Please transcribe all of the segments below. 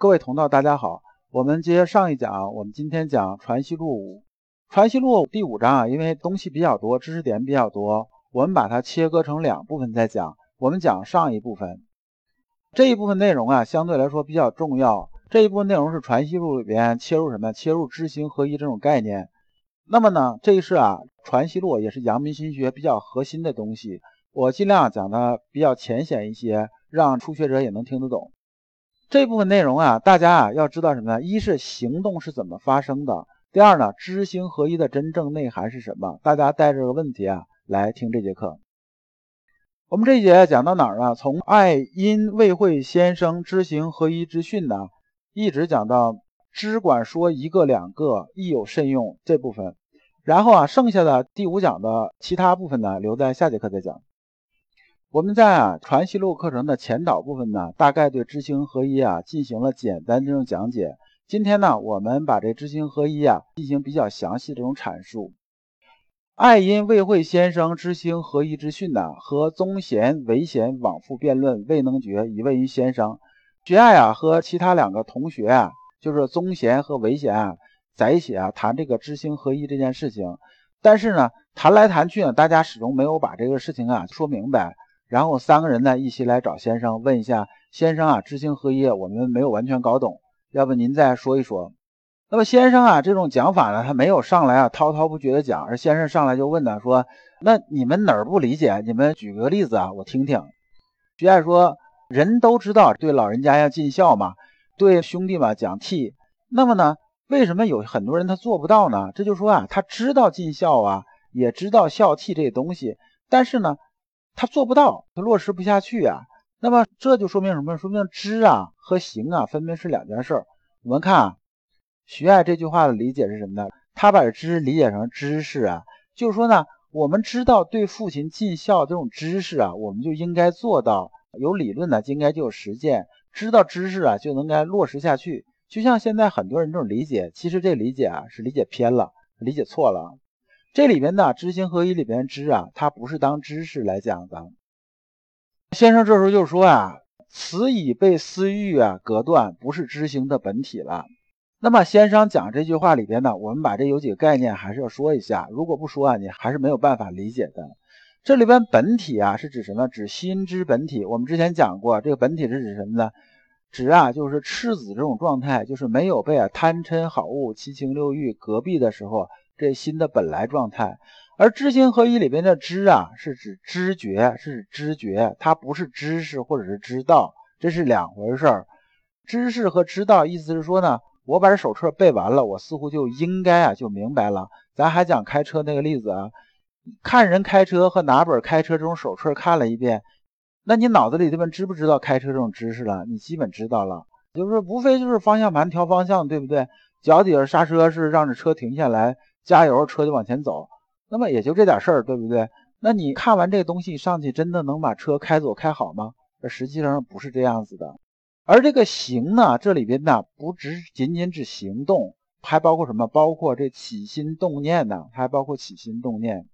各位同道，大家好。我们接上一讲，我们今天讲《传习录》，《传习录》第五章啊，因为东西比较多，知识点比较多，我们把它切割成两部分再讲。我们讲上一部分，这一部分内容啊，相对来说比较重要。这一部分内容是《传习录》里边切入什么？切入知行合一这种概念。那么呢，这是啊，《传习录》也是阳明心学比较核心的东西。我尽量讲的比较浅显一些，让初学者也能听得懂。这部分内容啊，大家啊要知道什么呢？一是行动是怎么发生的，第二呢，知行合一的真正内涵是什么？大家带着个问题啊来听这节课。我们这一节讲到哪儿呢？从爱因未会先生知行合一之训呢，一直讲到只管说一个两个，亦有慎用这部分。然后啊，剩下的第五讲的其他部分呢，留在下节课再讲。我们在啊传习录课程的前导部分呢，大概对知行合一啊进行了简单这种讲解。今天呢，我们把这知行合一啊进行比较详细这种阐述。爱因未会先生知行合一之训呢，和宗贤、韦贤往复辩论，未能决，以问于先生。学爱啊和其他两个同学啊，就是宗贤和韦贤啊，在一起啊谈这个知行合一这件事情。但是呢，谈来谈去呢，大家始终没有把这个事情啊说明白。然后三个人呢一起来找先生问一下，先生啊，知行合一我们没有完全搞懂，要不您再说一说？那么先生啊，这种讲法呢，他没有上来啊滔滔不绝的讲，而先生上来就问呢，说那你们哪儿不理解？你们举个例子啊，我听听。徐爱说，人都知道对老人家要尽孝嘛，对兄弟嘛讲悌。那么呢，为什么有很多人他做不到呢？这就说啊，他知道尽孝啊，也知道孝悌这东西，但是呢。他做不到，他落实不下去啊。那么这就说明什么？说明知啊和行啊分别是两件事。我们看啊，徐爱这句话的理解是什么呢？他把知理解成知识啊，就是说呢，我们知道对父亲尽孝这种知识啊，我们就应该做到。有理论呢，就应该就有实践。知道知识啊，就能该落实下去。就像现在很多人这种理解，其实这理解啊是理解偏了，理解错了。这里边的知行合一里边知啊，它不是当知识来讲的。先生这时候就说啊，此已被私欲啊隔断，不是知行的本体了。那么先生讲这句话里边呢，我们把这有几个概念还是要说一下。如果不说啊，你还是没有办法理解的。这里边本体啊是指什么？指心之本体。我们之前讲过，这个本体是指什么呢？指啊就是赤子这种状态，就是没有被啊贪嗔好恶七情六欲隔壁的时候。这心的本来状态，而知行合一里边的知啊，是指知觉，是指知觉，它不是知识或者是知道，这是两回事儿。知识和知道，意思是说呢，我把这手册背完了，我似乎就应该啊就明白了。咱还讲开车那个例子啊，看人开车和拿本开车这种手册看了一遍，那你脑子里这边知不知道开车这种知识了？你基本知道了，就是无非就是方向盘调方向，对不对？脚底下刹车是让这车停下来。加油，车就往前走，那么也就这点事儿，对不对？那你看完这个东西上去，真的能把车开走开好吗？这实际上不是这样子的。而这个行呢，这里边呢不只仅仅指行动，还包括什么？包括这起心动念呢？还包括起心动念。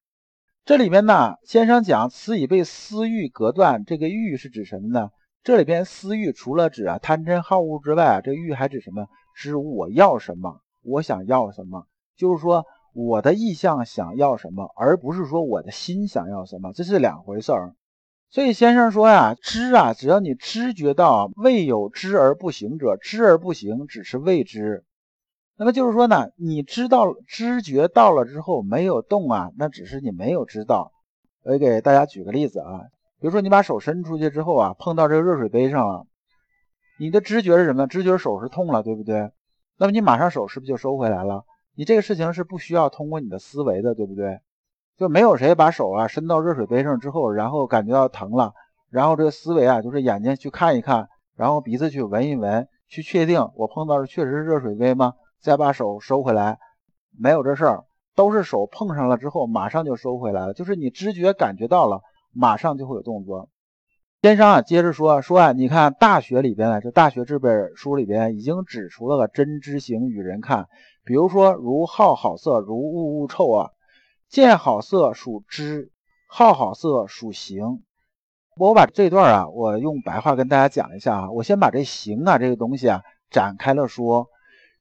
这里边呢，先生讲此已被私欲隔断，这个欲是指什么呢？这里边私欲除了指啊贪嗔好恶之外，这欲还指什么？指我要什么？我想要什么？就是说。我的意向想要什么，而不是说我的心想要什么，这是两回事儿。所以先生说呀，知啊，只要你知觉到未有知而不行者，知而不行只是未知。那么就是说呢，你知道知觉到了之后没有动啊，那只是你没有知道。我给大家举个例子啊，比如说你把手伸出去之后啊，碰到这个热水杯上了，你的知觉是什么？知觉手是痛了，对不对？那么你马上手是不是就收回来了？你这个事情是不需要通过你的思维的，对不对？就没有谁把手啊伸到热水杯上之后，然后感觉到疼了，然后这个思维啊就是眼睛去看一看，然后鼻子去闻一闻，去确定我碰到的确实是热水杯吗？再把手收回来，没有这事儿，都是手碰上了之后马上就收回来了，就是你知觉感觉到了，马上就会有动作。先生啊，接着说说啊，你看《大学》里边啊，这《大学》这本书里边已经指出了个真知行与人看。比如说，如好好色，如恶恶臭啊，见好色属知，好好色属行。我把这段啊，我用白话跟大家讲一下啊。我先把这行啊这个东西啊展开了说。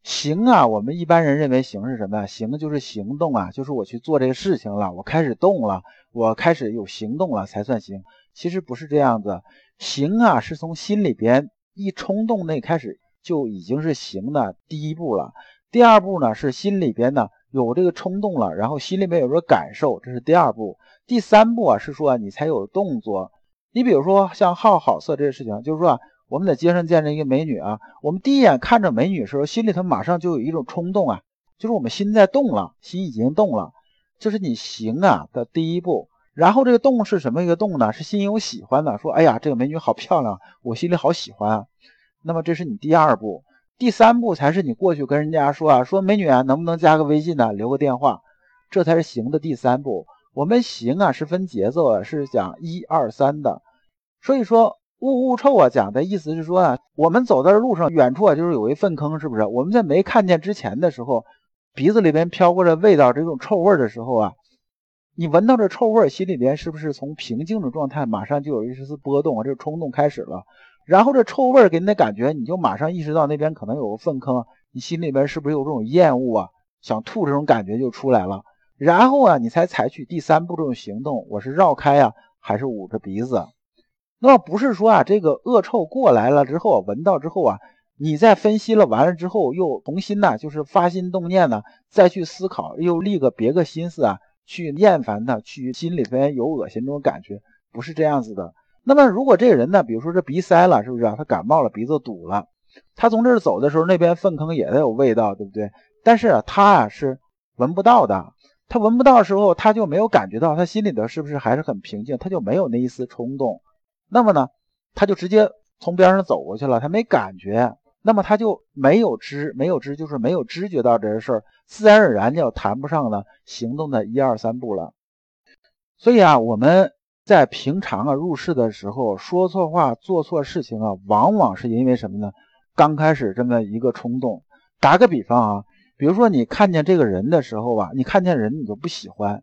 行啊，我们一般人认为行是什么呀？行就是行动啊，就是我去做这个事情了，我开始动了，我开始有行动了才算行。其实不是这样子，行啊是从心里边一冲动那开始就已经是行的第一步了。第二步呢是心里边呢有这个冲动了，然后心里面有个感受，这是第二步。第三步啊是说你才有动作。你比如说像好好色这个事情，就是说啊。我们在街上见着一个美女啊，我们第一眼看着美女的时候，心里头马上就有一种冲动啊，就是我们心在动了，心已经动了，这是你行啊的第一步。然后这个动是什么一个动呢？是心有喜欢的，说哎呀，这个美女好漂亮，我心里好喜欢。那么这是你第二步，第三步才是你过去跟人家说啊，说美女啊，能不能加个微信呢？留个电话，这才是行的第三步。我们行啊是分节奏啊，是讲一二三的，所以说。雾雾臭啊，讲的意思是说啊，我们走在路上，远处啊就是有一粪坑，是不是？我们在没看见之前的时候，鼻子里边飘过来味道，这种臭味的时候啊，你闻到这臭味，心里边是不是从平静的状态马上就有一丝丝波动啊？这个冲动开始了，然后这臭味给你的感觉，你就马上意识到那边可能有个粪坑，你心里边是不是有这种厌恶啊？想吐这种感觉就出来了，然后啊，你才采取第三步这种行动，我是绕开啊，还是捂着鼻子？那不是说啊，这个恶臭过来了之后，闻到之后啊，你再分析了完了之后，又重新呢，就是发心动念呢，再去思考，又立个别个心思啊，去厌烦他，去心里边有恶心这种感觉，不是这样子的。那么如果这个人呢，比如说这鼻塞了，是不是啊？他感冒了，鼻子堵了，他从这儿走的时候，那边粪坑也得有味道，对不对？但是他啊是闻不到的，他闻不到的时候，他就没有感觉到，他心里头是不是还是很平静？他就没有那一丝冲动。那么呢，他就直接从边上走过去了，他没感觉，那么他就没有知，没有知就是没有知觉到这些事儿，自然而然就谈不上呢行动的一二三步了。所以啊，我们在平常啊入世的时候说错话、做错事情啊，往往是因为什么呢？刚开始这么一个冲动。打个比方啊，比如说你看见这个人的时候啊，你看见人你就不喜欢，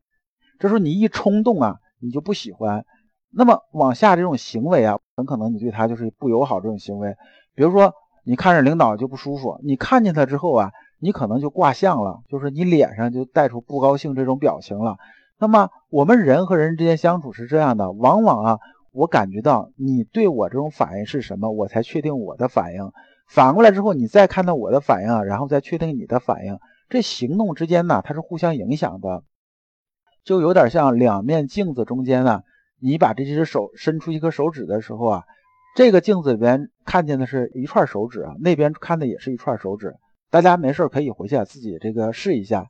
这时候你一冲动啊，你就不喜欢。那么往下这种行为啊，很可能你对他就是不友好这种行为。比如说，你看着领导就不舒服，你看见他之后啊，你可能就挂相了，就是你脸上就带出不高兴这种表情了。那么我们人和人之间相处是这样的，往往啊，我感觉到你对我这种反应是什么，我才确定我的反应。反过来之后，你再看到我的反应啊，然后再确定你的反应。这行动之间呢，它是互相影响的，就有点像两面镜子中间呢。你把这只手伸出一个手指的时候啊，这个镜子里边看见的是一串手指啊，那边看的也是一串手指。大家没事可以回去，自己这个试一下。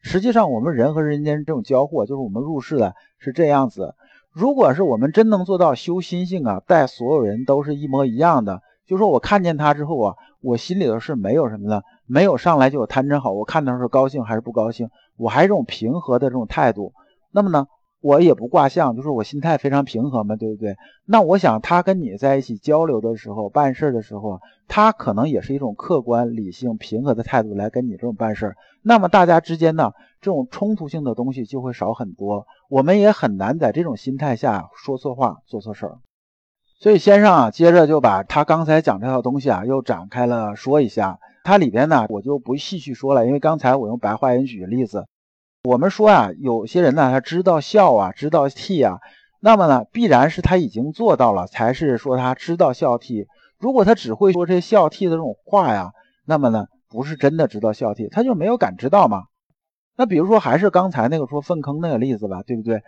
实际上，我们人和人间这种交互，就是我们入世的是这样子。如果是我们真能做到修心性啊，待所有人都是一模一样的，就说我看见他之后啊，我心里头是没有什么的，没有上来就有贪嗔好，我看他是高兴还是不高兴，我还是这种平和的这种态度。那么呢？我也不卦象，就是我心态非常平和嘛，对不对？那我想他跟你在一起交流的时候、办事的时候，他可能也是一种客观、理性、平和的态度来跟你这种办事。那么大家之间呢，这种冲突性的东西就会少很多，我们也很难在这种心态下说错话、做错事儿。所以先生啊，接着就把他刚才讲这套东西啊，又展开了说一下。它里边呢，我就不细细说了，因为刚才我用白话音举的例子。我们说啊，有些人呢，他知道孝啊，知道悌啊，那么呢，必然是他已经做到了，才是说他知道孝悌。如果他只会说这孝悌的这种话呀，那么呢，不是真的知道孝悌，他就没有感知到嘛。那比如说，还是刚才那个说粪坑那个例子吧，对不对？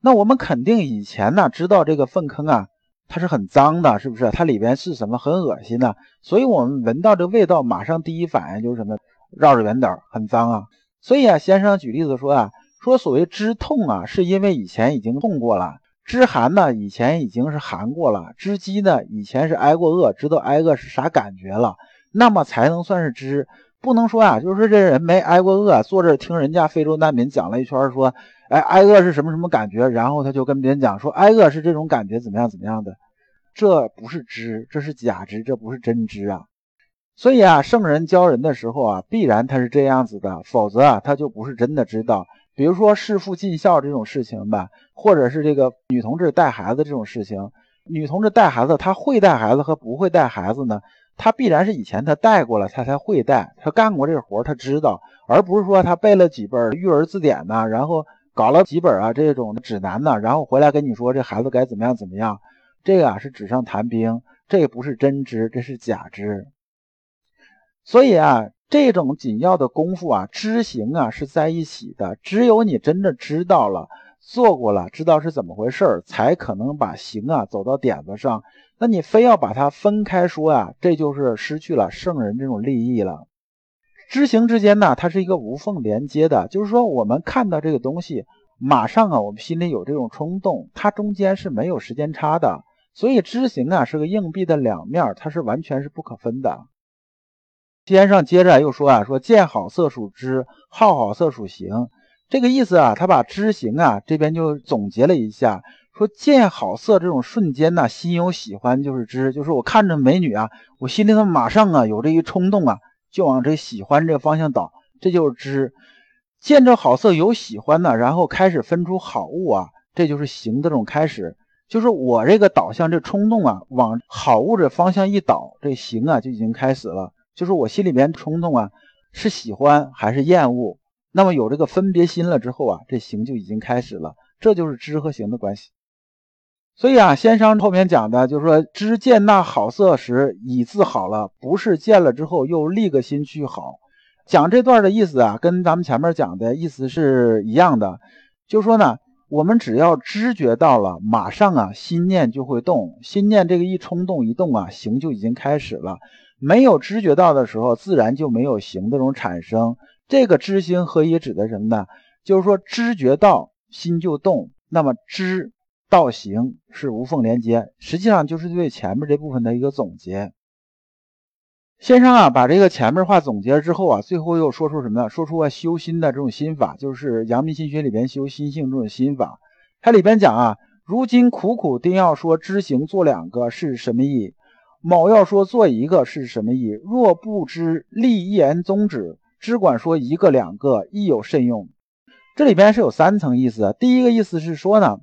那我们肯定以前呢，知道这个粪坑啊，它是很脏的，是不是？它里边是什么很恶心的，所以我们闻到这味道，马上第一反应就是什么？绕着远点很脏啊。所以啊，先生举例子说啊，说所谓知痛啊，是因为以前已经痛过了；知寒呢，以前已经是寒过了；知饥呢，以前是挨过饿，知道挨饿是啥感觉了，那么才能算是知。不能说啊，就是这人没挨过饿，坐这听人家非洲难民讲了一圈，说，哎，挨饿是什么什么感觉，然后他就跟别人讲说，挨饿是这种感觉，怎么样怎么样的，这不是知，这是假知，这不是真知啊。所以啊，圣人教人的时候啊，必然他是这样子的，否则啊，他就不是真的知道。比如说弑父尽孝这种事情吧，或者是这个女同志带孩子这种事情，女同志带孩子，她会带孩子和不会带孩子呢，他必然是以前他带过了，他才会带，他干过这个活他知道，而不是说他背了几本育儿字典呢，然后搞了几本啊这种指南呢，然后回来跟你说这孩子该怎么样怎么样，这个啊是纸上谈兵，这不是真知，这是假知。所以啊，这种紧要的功夫啊，知行啊是在一起的，只有你真的知道了。做过了，知道是怎么回事儿才可能把行啊走到点子上。那你非要把它分开说啊，这就是失去了圣人这种利益了。知行之间呢，它是一个无缝连接的，就是说我们看到这个东西，马上啊，我们心里有这种冲动，它中间是没有时间差的。所以知行啊是个硬币的两面，它是完全是不可分的。先生接着又说啊，说见好色属知，好好色属行。这个意思啊，他把知行啊这边就总结了一下，说见好色这种瞬间呢，心有喜欢就是知，就是我看着美女啊，我心里头马上啊有这一冲动啊，就往这喜欢这个方向倒，这就是知。见着好色有喜欢呢，然后开始分出好物啊，这就是行的这种开始，就是我这个导向这冲动啊，往好物这方向一倒，这行啊就已经开始了，就是我心里面冲动啊是喜欢还是厌恶。那么有这个分别心了之后啊，这行就已经开始了，这就是知和行的关系。所以啊，先生后面讲的就是说，知见那好色时已自好了，不是见了之后又立个心去好。讲这段的意思啊，跟咱们前面讲的意思是一样的，就说呢，我们只要知觉到了，马上啊，心念就会动，心念这个一冲动一动啊，行就已经开始了。没有知觉到的时候，自然就没有行这种产生。这个知行合一指的什么呢？就是说知觉到心就动，那么知到行是无缝连接，实际上就是对前面这部分的一个总结。先生啊，把这个前面话总结了之后啊，最后又说出什么呢？说出啊修心的这种心法，就是阳明心学里边修心性这种心法。它里边讲啊，如今苦苦定要说知行做两个是什么意？某要说做一个是什么意？若不知立言宗旨。只管说一个两个亦有甚用，这里边是有三层意思。第一个意思是说呢，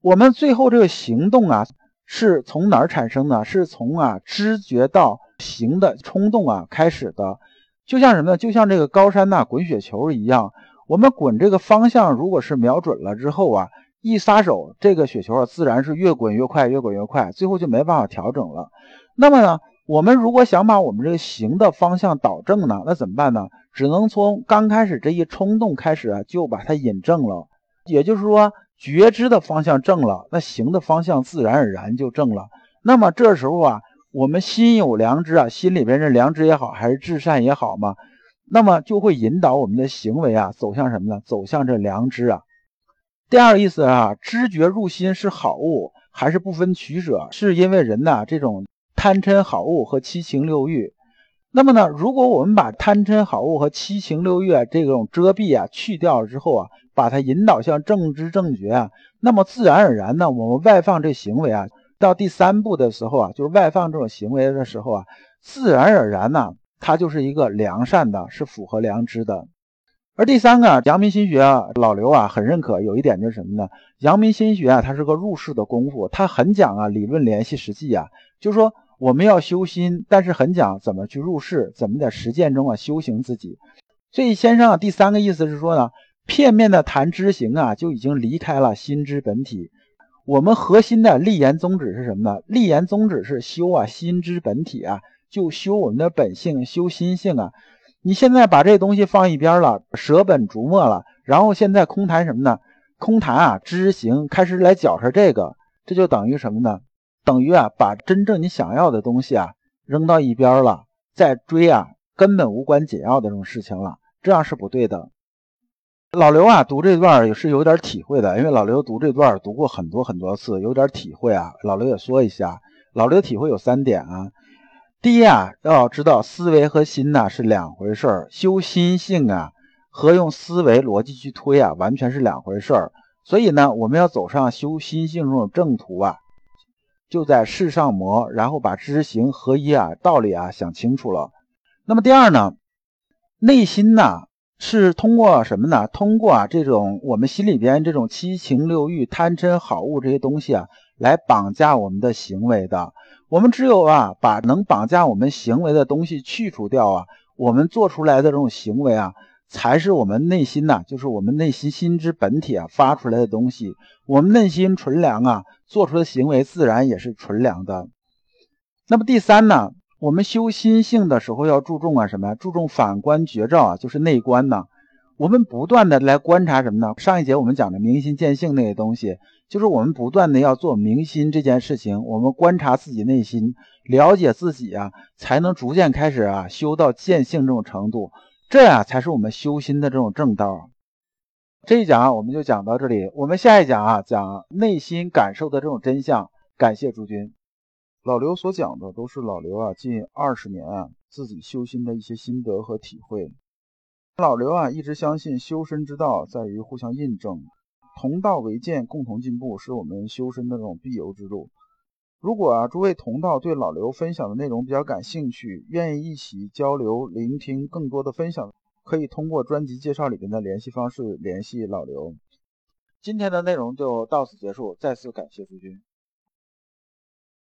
我们最后这个行动啊，是从哪儿产生的？是从啊知觉到行的冲动啊开始的。就像什么呢？就像这个高山呐滚雪球一样，我们滚这个方向如果是瞄准了之后啊，一撒手，这个雪球啊自然是越滚越快，越滚越快，最后就没办法调整了。那么呢？我们如果想把我们这个行的方向导正呢，那怎么办呢？只能从刚开始这一冲动开始啊，就把它引正了。也就是说，觉知的方向正了，那行的方向自然而然就正了。那么这时候啊，我们心有良知啊，心里边是良知也好，还是至善也好嘛，那么就会引导我们的行为啊，走向什么呢？走向这良知啊。第二个意思啊，知觉入心是好物，还是不分取舍？是因为人呐这种。贪嗔好物和七情六欲，那么呢？如果我们把贪嗔好物和七情六欲啊这种遮蔽啊去掉了之后啊，把它引导向正知正觉啊，那么自然而然呢，我们外放这行为啊，到第三步的时候啊，就是外放这种行为的时候啊，自然而然呢，它就是一个良善的，是符合良知的。而第三个，阳明心学啊，老刘啊很认可，有一点就是什么呢？阳明心学啊，它是个入世的功夫，它很讲啊理论联系实际啊，就是说。我们要修心，但是很讲怎么去入世，怎么在实践中啊修行自己。所以先生啊，第三个意思是说呢，片面的谈知行啊，就已经离开了心之本体。我们核心的立言宗旨是什么呢？立言宗旨是修啊心之本体啊，就修我们的本性，修心性啊。你现在把这东西放一边了，舍本逐末了，然后现在空谈什么呢？空谈啊知行，开始来搅和这个，这就等于什么呢？等于啊，把真正你想要的东西啊扔到一边了，再追啊根本无关紧要的这种事情了，这样是不对的。老刘啊，读这段也是有点体会的，因为老刘读这段读过很多很多次，有点体会啊。老刘也说一下，老刘的体会有三点啊。第一啊，要知道思维和心呐是两回事儿，修心性啊和用思维逻辑去推啊完全是两回事儿。所以呢，我们要走上修心性这种正途啊。就在世上磨，然后把知行合一啊道理啊想清楚了。那么第二呢，内心呢是通过什么呢？通过啊这种我们心里边这种七情六欲、贪嗔好恶这些东西啊来绑架我们的行为的。我们只有啊，把能绑架我们行为的东西去除掉啊，我们做出来的这种行为啊，才是我们内心呐，就是我们内心心之本体啊发出来的东西。我们内心纯良啊，做出的行为自然也是纯良的。那么第三呢，我们修心性的时候要注重啊什么？注重反观觉照啊，就是内观呐。我们不断的来观察什么呢？上一节我们讲的明心见性那些东西，就是我们不断的要做明心这件事情。我们观察自己内心，了解自己啊，才能逐渐开始啊修到见性这种程度。这样才是我们修心的这种正道。这一讲啊，我们就讲到这里。我们下一讲啊，讲内心感受的这种真相。感谢诸君。老刘所讲的都是老刘啊近二十年啊自己修心的一些心得和体会。老刘啊，一直相信修身之道在于互相印证，同道为鉴，共同进步，是我们修身的这种必由之路。如果啊，诸位同道对老刘分享的内容比较感兴趣，愿意一起交流、聆听更多的分享，可以通过专辑介绍里边的联系方式联系老刘。今天的内容就到此结束，再次感谢诸君。